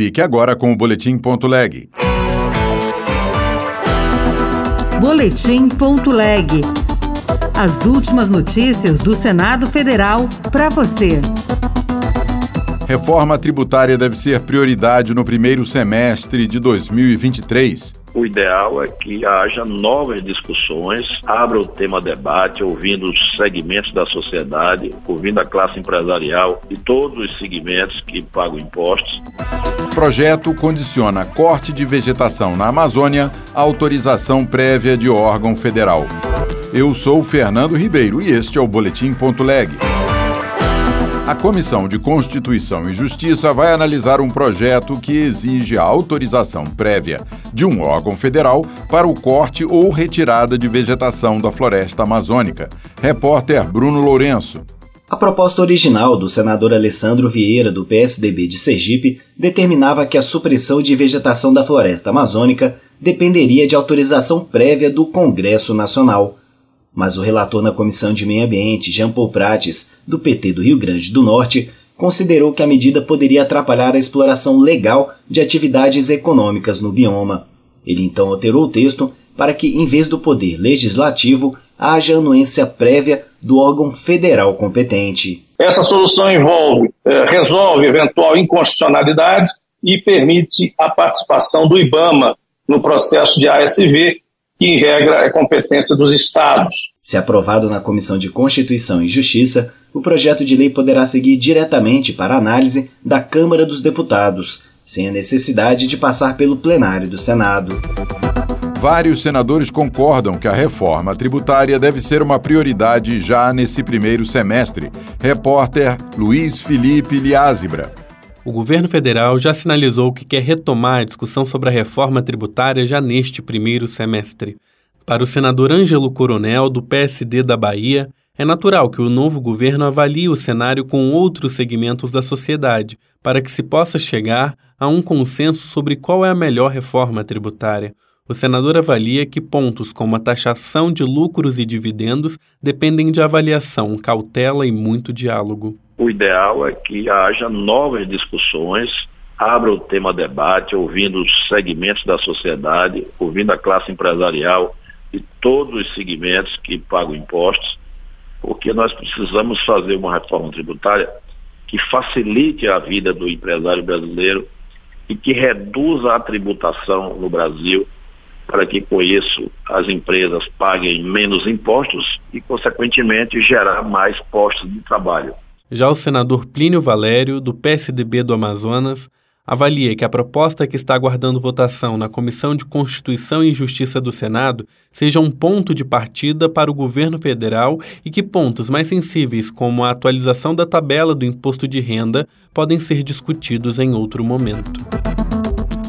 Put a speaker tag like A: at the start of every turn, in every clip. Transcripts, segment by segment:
A: Fique agora com o Boletim.leg.
B: Boletim.leg. As últimas notícias do Senado Federal para você.
A: Reforma tributária deve ser prioridade no primeiro semestre de 2023.
C: O ideal é que haja novas discussões, abra o tema debate, ouvindo os segmentos da sociedade, ouvindo a classe empresarial e todos os segmentos que pagam impostos.
A: Projeto condiciona corte de vegetação na Amazônia à autorização prévia de órgão federal. Eu sou Fernando Ribeiro e este é o Boletim.leg. A Comissão de Constituição e Justiça vai analisar um projeto que exige a autorização prévia de um órgão federal para o corte ou retirada de vegetação da floresta amazônica. Repórter Bruno Lourenço.
D: A proposta original do senador Alessandro Vieira, do PSDB de Sergipe, determinava que a supressão de vegetação da floresta amazônica dependeria de autorização prévia do Congresso Nacional mas o relator na Comissão de Meio Ambiente, Jean Paul Prates, do PT do Rio Grande do Norte, considerou que a medida poderia atrapalhar a exploração legal de atividades econômicas no bioma. Ele então alterou o texto para que, em vez do poder legislativo, haja anuência prévia do órgão federal competente.
E: Essa solução envolve, eh, resolve eventual inconstitucionalidade e permite a participação do IBAMA no processo de ASV, que, em regra, é competência dos Estados.
D: Se aprovado na Comissão de Constituição e Justiça, o projeto de lei poderá seguir diretamente para análise da Câmara dos Deputados, sem a necessidade de passar pelo plenário do Senado.
A: Vários senadores concordam que a reforma tributária deve ser uma prioridade já nesse primeiro semestre. Repórter Luiz Felipe Liázebra.
F: O governo federal já sinalizou que quer retomar a discussão sobre a reforma tributária já neste primeiro semestre. Para o senador Ângelo Coronel, do PSD da Bahia, é natural que o novo governo avalie o cenário com outros segmentos da sociedade, para que se possa chegar a um consenso sobre qual é a melhor reforma tributária. O senador avalia que pontos como a taxação de lucros e dividendos dependem de avaliação, cautela e muito diálogo
C: o ideal é que haja novas discussões, abra o tema debate, ouvindo os segmentos da sociedade, ouvindo a classe empresarial e todos os segmentos que pagam impostos, porque nós precisamos fazer uma reforma tributária que facilite a vida do empresário brasileiro e que reduza a tributação no Brasil, para que com isso as empresas paguem menos impostos e, consequentemente, gerar mais postos de trabalho.
F: Já o senador Plínio Valério, do PSDB do Amazonas, avalia que a proposta que está aguardando votação na Comissão de Constituição e Justiça do Senado seja um ponto de partida para o governo federal e que pontos mais sensíveis, como a atualização da tabela do imposto de renda, podem ser discutidos em outro momento.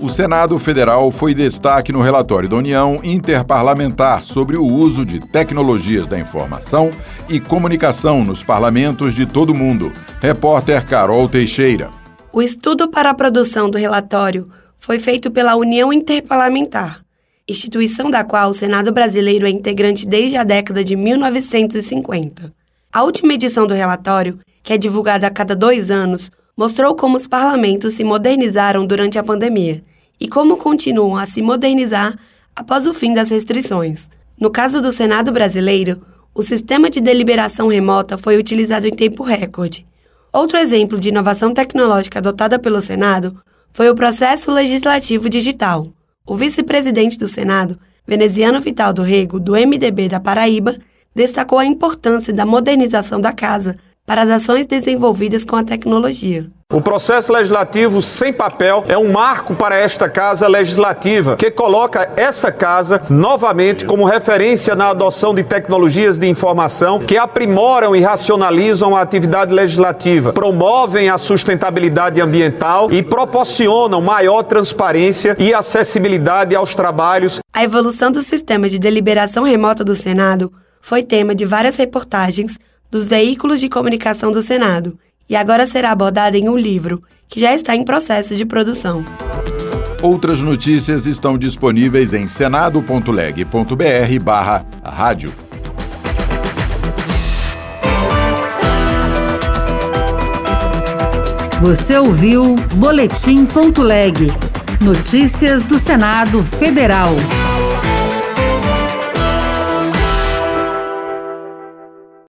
A: O Senado Federal foi destaque no relatório da União Interparlamentar sobre o uso de tecnologias da informação e comunicação nos parlamentos de todo o mundo. Repórter Carol Teixeira.
G: O estudo para a produção do relatório foi feito pela União Interparlamentar, instituição da qual o Senado brasileiro é integrante desde a década de 1950. A última edição do relatório, que é divulgada a cada dois anos, mostrou como os parlamentos se modernizaram durante a pandemia e como continuam a se modernizar após o fim das restrições. No caso do Senado brasileiro, o sistema de deliberação remota foi utilizado em tempo recorde. Outro exemplo de inovação tecnológica adotada pelo Senado foi o processo legislativo digital. O vice-presidente do Senado, veneziano Vital do Rego, do MDB da Paraíba, destacou a importância da modernização da casa para as ações desenvolvidas com a tecnologia.
H: O processo legislativo sem papel é um marco para esta casa legislativa, que coloca essa casa novamente como referência na adoção de tecnologias de informação que aprimoram e racionalizam a atividade legislativa, promovem a sustentabilidade ambiental e proporcionam maior transparência e acessibilidade aos trabalhos.
G: A evolução do sistema de deliberação remota do Senado foi tema de várias reportagens dos veículos de comunicação do Senado e agora será abordada em um livro, que já está em processo de produção.
A: Outras notícias estão disponíveis em senado.leg.br barra rádio.
B: Você ouviu Boletim.leg. Notícias do Senado Federal.